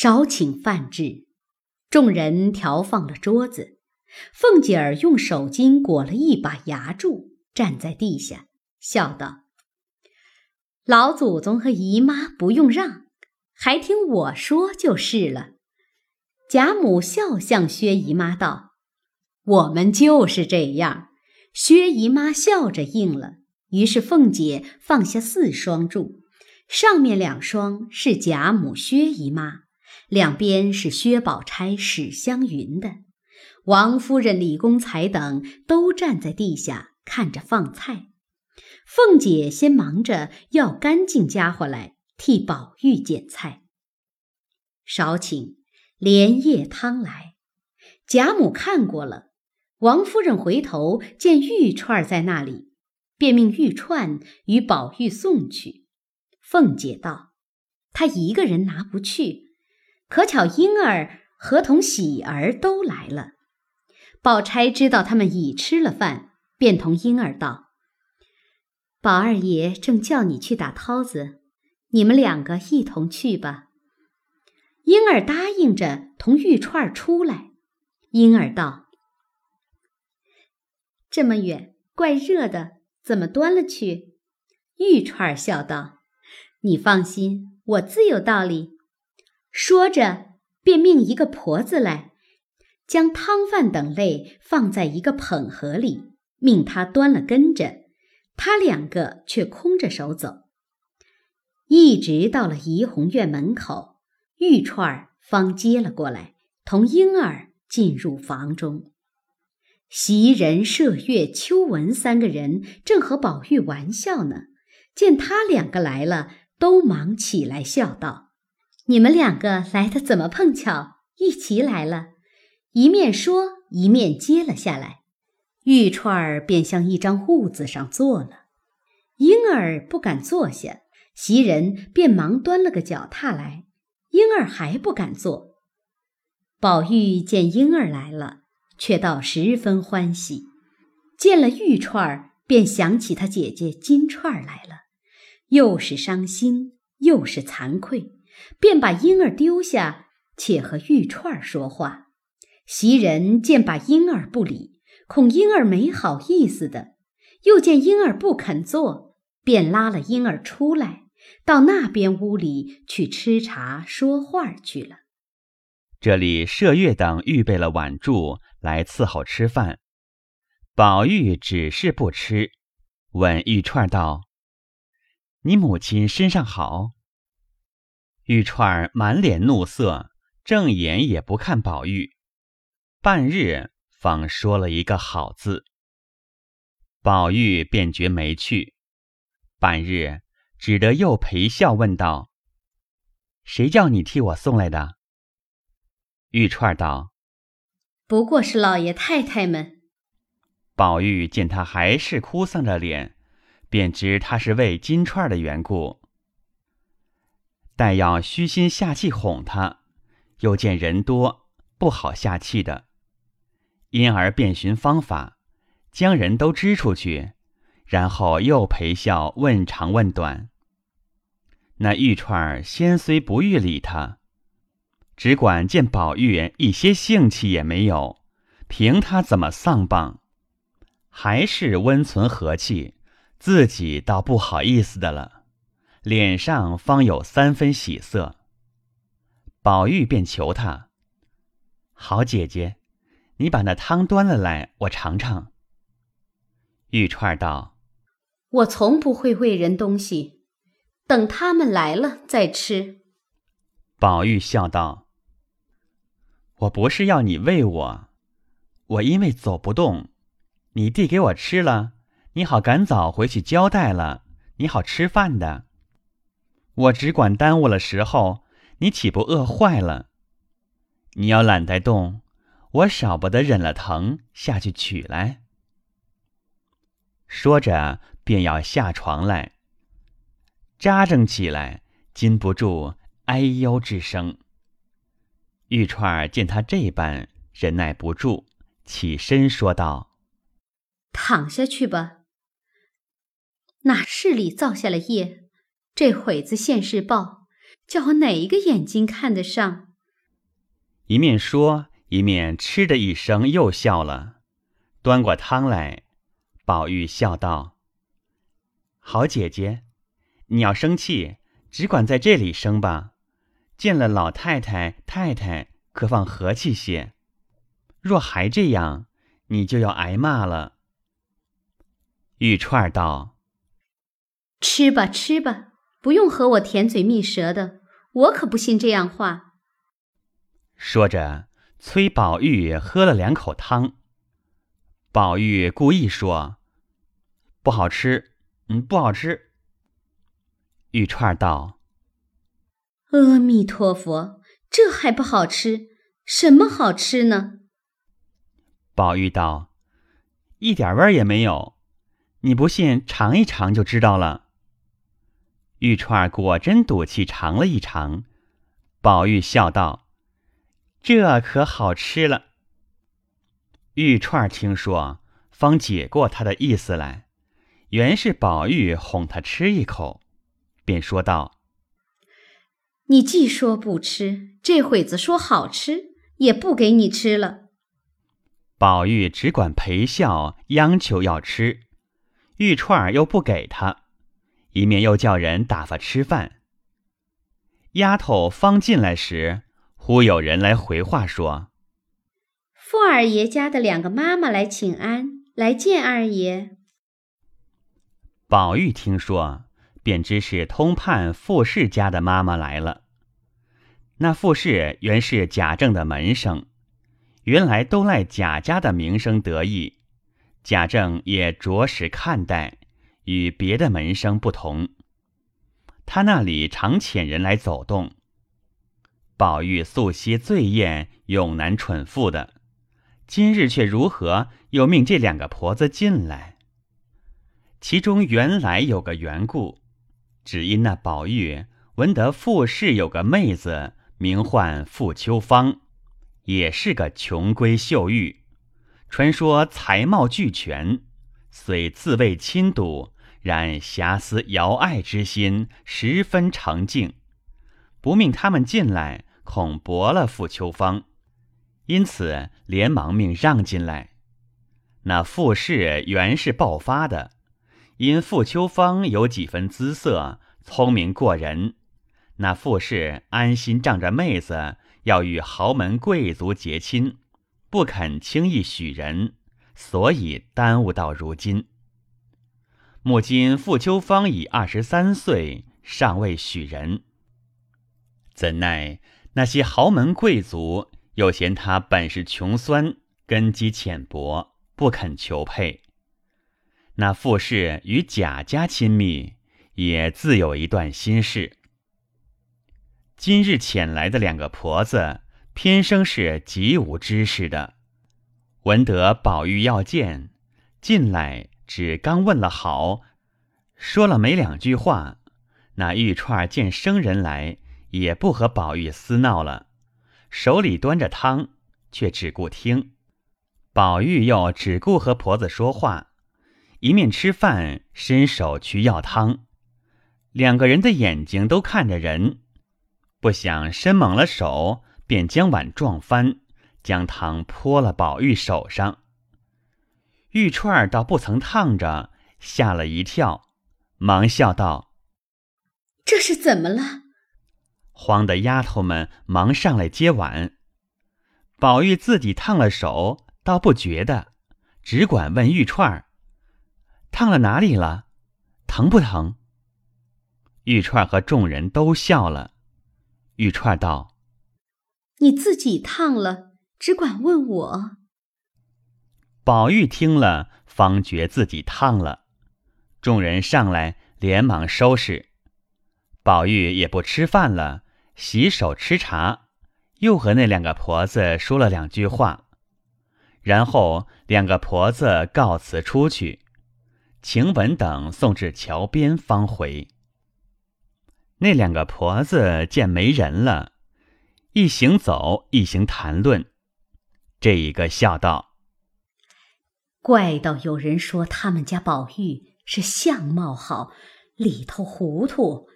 少请饭至，众人调放了桌子。凤姐儿用手巾裹了一把牙柱，站在地下，笑道：“老祖宗和姨妈不用让，还听我说就是了。”贾母笑向薛姨妈道：“我们就是这样。”薛姨妈笑着应了。于是凤姐放下四双柱，上面两双是贾母、薛姨妈，两边是薛宝钗、史湘云的。王夫人、李公才等都站在地下看着放菜。凤姐先忙着要干净家伙来替宝玉捡菜。少请莲叶汤来。贾母看过了，王夫人回头见玉串在那里，便命玉串与宝玉送去。凤姐道：“她一个人拿不去，可巧婴儿和同喜儿都来了。”宝钗知道他们已吃了饭，便同婴儿道：“宝二爷正叫你去打涛子，你们两个一同去吧。”婴儿答应着，同玉串出来。婴儿道：“这么远，怪热的，怎么端了去？”玉串笑道：“你放心，我自有道理。”说着，便命一个婆子来。将汤饭等类放在一个捧盒里，命他端了跟着，他两个却空着手走，一直到了怡红院门口，玉串儿方接了过来，同婴儿进入房中。袭人、麝月、秋纹三个人正和宝玉玩笑呢，见他两个来了，都忙起来笑道：“你们两个来的怎么碰巧一齐来了？”一面说，一面接了下来，玉串儿便向一张褥子上坐了。婴儿不敢坐下，袭人便忙端了个脚踏来，婴儿还不敢坐。宝玉见婴儿来了，却倒十分欢喜，见了玉串儿，便想起他姐姐金钏儿来了，又是伤心又是惭愧，便把婴儿丢下，且和玉串说话。袭人见把婴儿不理，恐婴儿没好意思的；又见婴儿不肯坐，便拉了婴儿出来，到那边屋里去吃茶说话去了。这里麝月等预备了碗箸来伺候吃饭，宝玉只是不吃，问玉串道：“你母亲身上好？”玉串满脸怒色，正眼也不看宝玉。半日方说了一个好字，宝玉便觉没趣。半日只得又陪笑问道：“谁叫你替我送来的？”玉串道：“不过是老爷太太们。”宝玉见他还是哭丧着脸，便知他是为金钏的缘故，待要虚心下气哄他，又见人多不好下气的。因而便寻方法，将人都支出去，然后又陪笑问长问短。那玉串儿先虽不欲理他，只管见宝玉一些兴气也没有，凭他怎么丧棒，还是温存和气，自己倒不好意思的了，脸上方有三分喜色。宝玉便求他：“好姐姐。”你把那汤端了来，我尝尝。玉串道：“我从不会喂人东西，等他们来了再吃。”宝玉笑道：“我不是要你喂我，我因为走不动，你递给我吃了，你好赶早回去交代了，你好吃饭的。我只管耽误了时候，你岂不饿坏了？你要懒得动。”我少不得忍了疼下去取来。说着，便要下床来，扎正起来，禁不住哎呦之声。玉钏见他这般，忍耐不住，起身说道：“躺下去吧。哪市里造下了业，这会子现世报，叫我哪一个眼睛看得上？”一面说，一面嗤的一声又笑了，端过汤来。宝玉笑道：“好姐姐，你要生气，只管在这里生吧。见了老太太、太太，可放和气些。若还这样，你就要挨骂了。”玉钏道：“吃吧，吃吧，不用和我甜嘴蜜舌的，我可不信这样话。”说着，催宝玉喝了两口汤。宝玉故意说。不好吃，嗯，不好吃。玉串道：“阿弥陀佛，这还不好吃？什么好吃呢？”宝玉道：“一点味儿也没有，你不信尝一尝就知道了。”玉串果真赌气尝了一尝，宝玉笑道：“这可好吃了。”玉串听说，方解过他的意思来。原是宝玉哄他吃一口，便说道：“你既说不吃，这会子说好吃，也不给你吃了。”宝玉只管陪笑，央求要吃，玉串儿又不给他，一面又叫人打发吃饭。丫头方进来时，忽有人来回话说：“傅二爷家的两个妈妈来请安，来见二爷。”宝玉听说，便知是通判傅氏家的妈妈来了。那傅氏原是贾政的门生，原来都赖贾家的名声得意，贾政也着实看待，与别的门生不同。他那里常遣人来走动。宝玉素昔最厌永男蠢妇的，今日却如何又命这两个婆子进来？其中原来有个缘故，只因那宝玉闻得傅氏有个妹子，名唤傅秋芳，也是个穷闺秀玉，传说才貌俱全，虽自谓亲睹，然遐思姚爱之心十分澄净，不命他们进来，恐驳了傅秋芳，因此连忙命让进来。那傅氏原是爆发的。因傅秋芳有几分姿色，聪明过人，那傅氏安心仗着妹子要与豪门贵族结亲，不肯轻易许人，所以耽误到如今。母亲傅秋芳已二十三岁，尚未许人，怎奈那些豪门贵族又嫌他本是穷酸，根基浅薄，不肯求配。那傅氏与贾家亲密，也自有一段心事。今日遣来的两个婆子，偏生是极无知识的。闻得宝玉要见，进来只刚问了好，说了没两句话，那玉串见生人来，也不和宝玉厮闹了，手里端着汤，却只顾听。宝玉又只顾和婆子说话。一面吃饭，伸手去要汤，两个人的眼睛都看着人，不想伸猛了手，便将碗撞翻，将汤泼了宝玉手上。玉串儿倒不曾烫着，吓了一跳，忙笑道：“这是怎么了？”慌的丫头们忙上来接碗。宝玉自己烫了手，倒不觉得，只管问玉串儿。烫了哪里了？疼不疼？玉串和众人都笑了。玉串道：“你自己烫了，只管问我。”宝玉听了，方觉自己烫了。众人上来，连忙收拾。宝玉也不吃饭了，洗手吃茶，又和那两个婆子说了两句话，然后两个婆子告辞出去。晴雯等送至桥边方回。那两个婆子见没人了，一行走，一行谈论。这一个笑道：“怪到有人说他们家宝玉是相貌好，里头糊涂，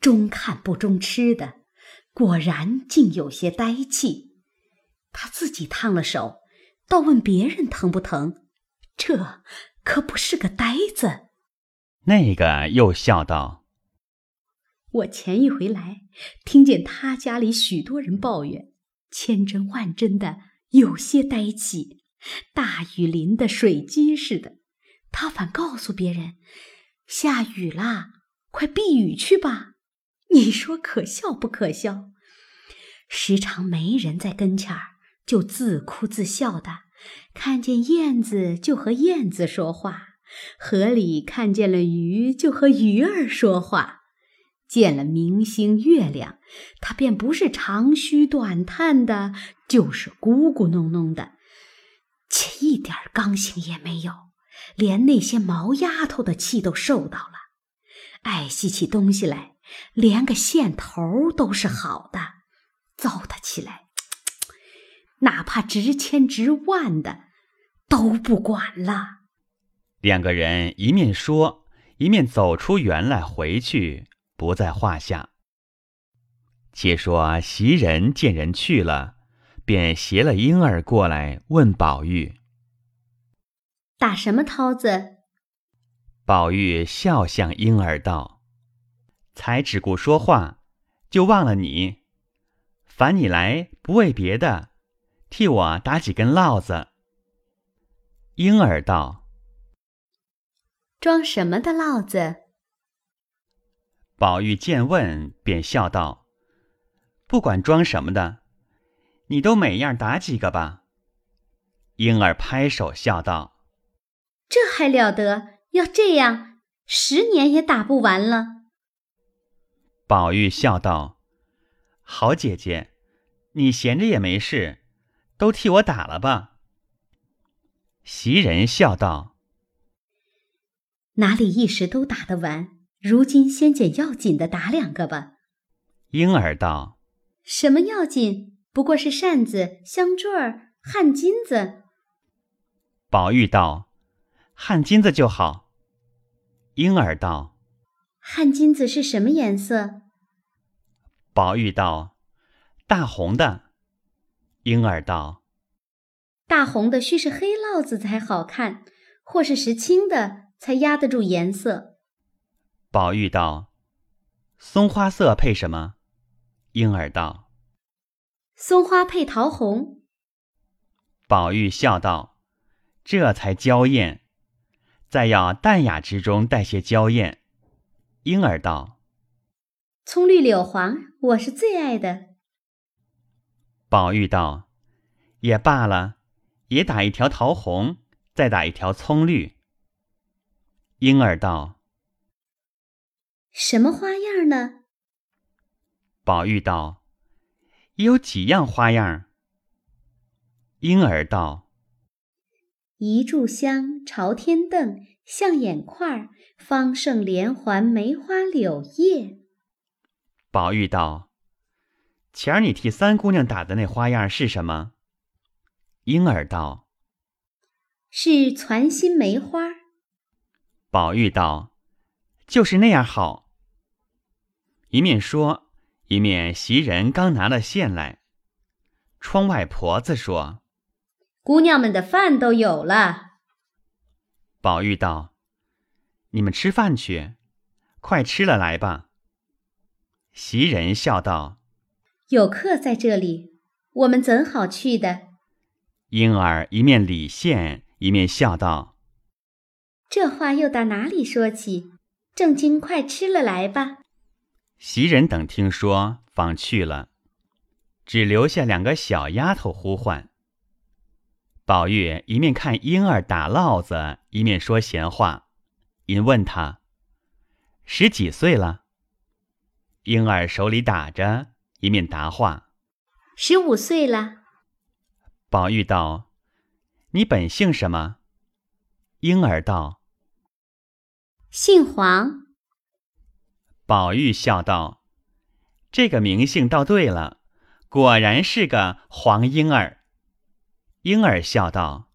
中看不中吃的，果然竟有些呆气。他自己烫了手，倒问别人疼不疼，这可不是个呆子。那个又笑道：“我前一回来，听见他家里许多人抱怨，千真万真的，有些呆气，大雨淋得水鸡似的。他反告诉别人，下雨啦，快避雨去吧。你说可笑不可笑？时常没人在跟前儿，就自哭自笑的，看见燕子就和燕子说话。”河里看见了鱼，就和鱼儿说话；见了明星月亮，他便不是长吁短叹的，就是咕咕哝哝的，一点刚性也没有，连那些毛丫头的气都受到了。爱惜起东西来，连个线头都是好的，糟蹋起来，哪怕值千值万的，都不管了。两个人一面说，一面走出园来，回去不在话下。且说袭人见人去了，便携了婴儿过来问宝玉：“打什么涛子？”宝玉笑向婴儿道：“才只顾说话，就忘了你。烦你来，不为别的，替我打几根烙子。”婴儿道。装什么的烙子？宝玉见问，便笑道：“不管装什么的，你都每样打几个吧。”婴儿拍手笑道：“这还了得！要这样，十年也打不完了。”宝玉笑道：“好姐姐，你闲着也没事，都替我打了吧。”袭人笑道。哪里一时都打得完？如今先捡要紧的打两个吧。婴儿道：“什么要紧？不过是扇子、香坠儿、汗巾子。”宝玉道：“汗巾子就好。”婴儿道：“汗巾子是什么颜色？”宝玉道：“大红的。”婴儿道：“大红的须是黑烙子才好看，或是石青的。”才压得住颜色。宝玉道：“松花色配什么？”婴儿道：“松花配桃红。”宝玉笑道：“这才娇艳，再要淡雅之中带些娇艳。”婴儿道：“葱绿柳黄，我是最爱的。”宝玉道：“也罢了，也打一条桃红，再打一条葱绿。”婴儿道：“什么花样呢？”宝玉道：“有几样花样。”婴儿道：“一炷香，朝天凳，象眼块，方胜连环，梅花柳叶。”宝玉道：“前儿你替三姑娘打的那花样是什么？”婴儿道：“是攒心梅花。”宝玉道：“就是那样好。”一面说，一面袭人刚拿了线来。窗外婆子说：“姑娘们的饭都有了。”宝玉道：“你们吃饭去，快吃了来吧。”袭人笑道：“有客在这里，我们怎好去的？”婴儿一面理线，一面笑道。这话又到哪里说起？正经快吃了来吧。袭人等听说，方去了，只留下两个小丫头呼唤。宝玉一面看婴儿打烙子，一面说闲话。因问他十几岁了。婴儿手里打着，一面答话：十五岁了。宝玉道：“你本姓什么？”婴儿道。姓黄，宝玉笑道：“这个名姓倒对了，果然是个黄婴儿。”莺儿笑道：“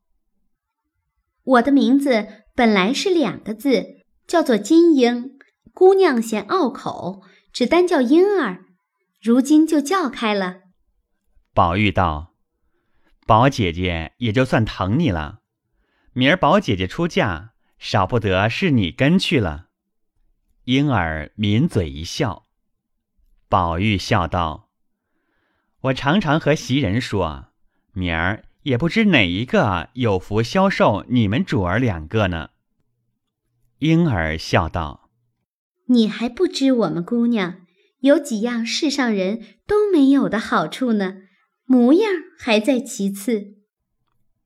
我的名字本来是两个字，叫做金莺。姑娘嫌拗口，只单叫莺儿，如今就叫开了。”宝玉道：“宝姐姐也就算疼你了。明儿宝姐姐出嫁，少不得是你跟去了。”婴儿抿嘴一笑。宝玉笑道：“我常常和袭人说，明儿也不知哪一个有福消受你们主儿两个呢。”婴儿笑道：“你还不知我们姑娘有几样世上人都没有的好处呢，模样还在其次。”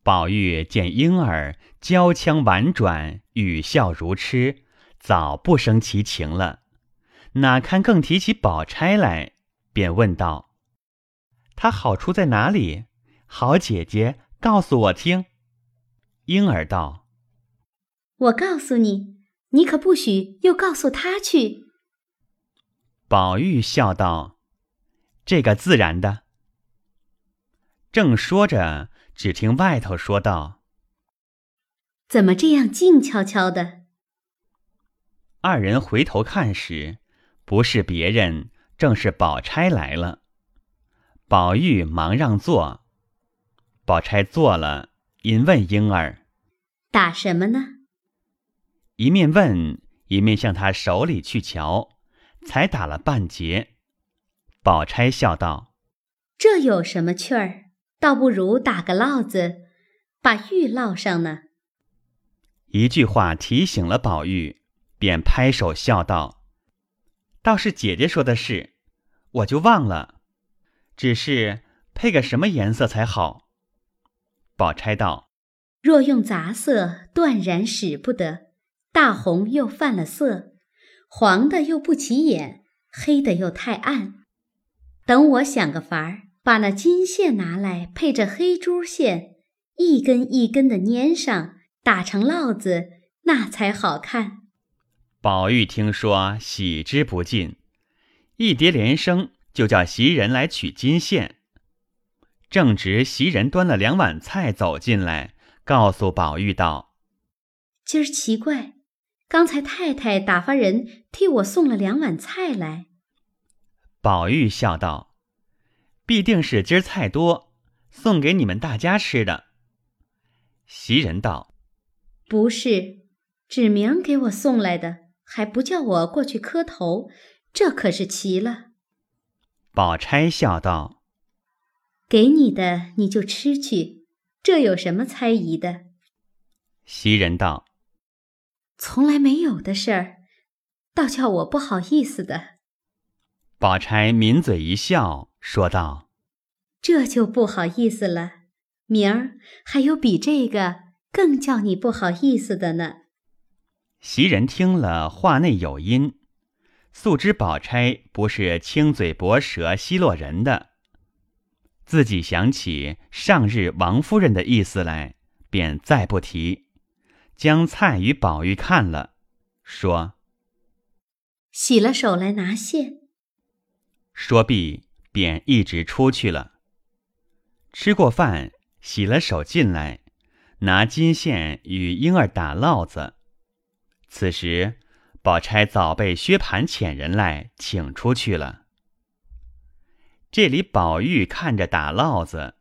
宝玉见婴儿娇腔婉转，语笑如痴，早不生其情了。哪堪更提起宝钗来，便问道：“她好处在哪里？好姐姐，告诉我听。”婴儿道：“我告诉你，你可不许又告诉他去。”宝玉笑道：“这个自然的。”正说着，只听外头说道：“怎么这样静悄悄的？”二人回头看时。不是别人，正是宝钗来了。宝玉忙让座，宝钗坐了，因问婴儿：“打什么呢？”一面问，一面向他手里去瞧，才打了半截。宝钗笑道：“这有什么趣儿？倒不如打个烙子，把玉烙上呢。”一句话提醒了宝玉，便拍手笑道。倒是姐姐说的是，我就忘了。只是配个什么颜色才好？宝钗道：“若用杂色，断然使不得。大红又犯了色，黄的又不起眼，黑的又太暗。等我想个法儿，把那金线拿来配着黑珠线，一根一根的粘上，打成烙子，那才好看。”宝玉听说，喜之不尽，一叠连声就叫袭人来取金线。正值袭人端了两碗菜走进来，告诉宝玉道：“今儿奇怪，刚才太太打发人替我送了两碗菜来。”宝玉笑道：“必定是今儿菜多，送给你们大家吃的。”袭人道：“不是，指明给我送来的。”还不叫我过去磕头，这可是奇了。宝钗笑道：“给你的你就吃去，这有什么猜疑的？”袭人道：“从来没有的事儿，倒叫我不好意思的。”宝钗抿嘴一笑，说道：“这就不好意思了，明儿还有比这个更叫你不好意思的呢。”袭人听了，话内有音，素知宝钗不是轻嘴薄舌奚落人的，自己想起上日王夫人的意思来，便再不提，将菜与宝玉看了，说：“洗了手来拿线。”说毕，便一直出去了。吃过饭，洗了手进来，拿金线与婴儿打烙子。此时，宝钗早被薛蟠遣人来请出去了。这里宝玉看着打烙子，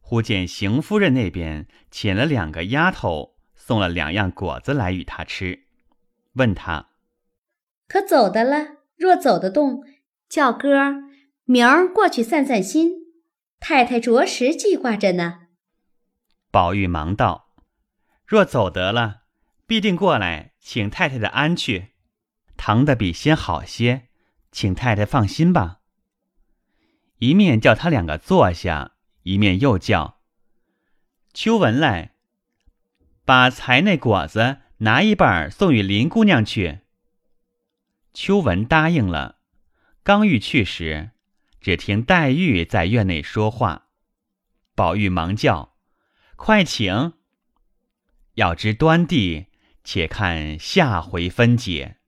忽见邢夫人那边请了两个丫头，送了两样果子来与他吃，问他：“可走得了？若走得动，叫哥儿明儿过去散散心。太太着实记挂着呢。”宝玉忙道：“若走得了，必定过来。”请太太的安去，疼的比先好些，请太太放心吧。一面叫他两个坐下，一面又叫秋文来，把才那果子拿一半送与林姑娘去。秋文答应了，刚欲去时，只听黛玉在院内说话，宝玉忙叫：“快请！要知端地。”且看下回分解。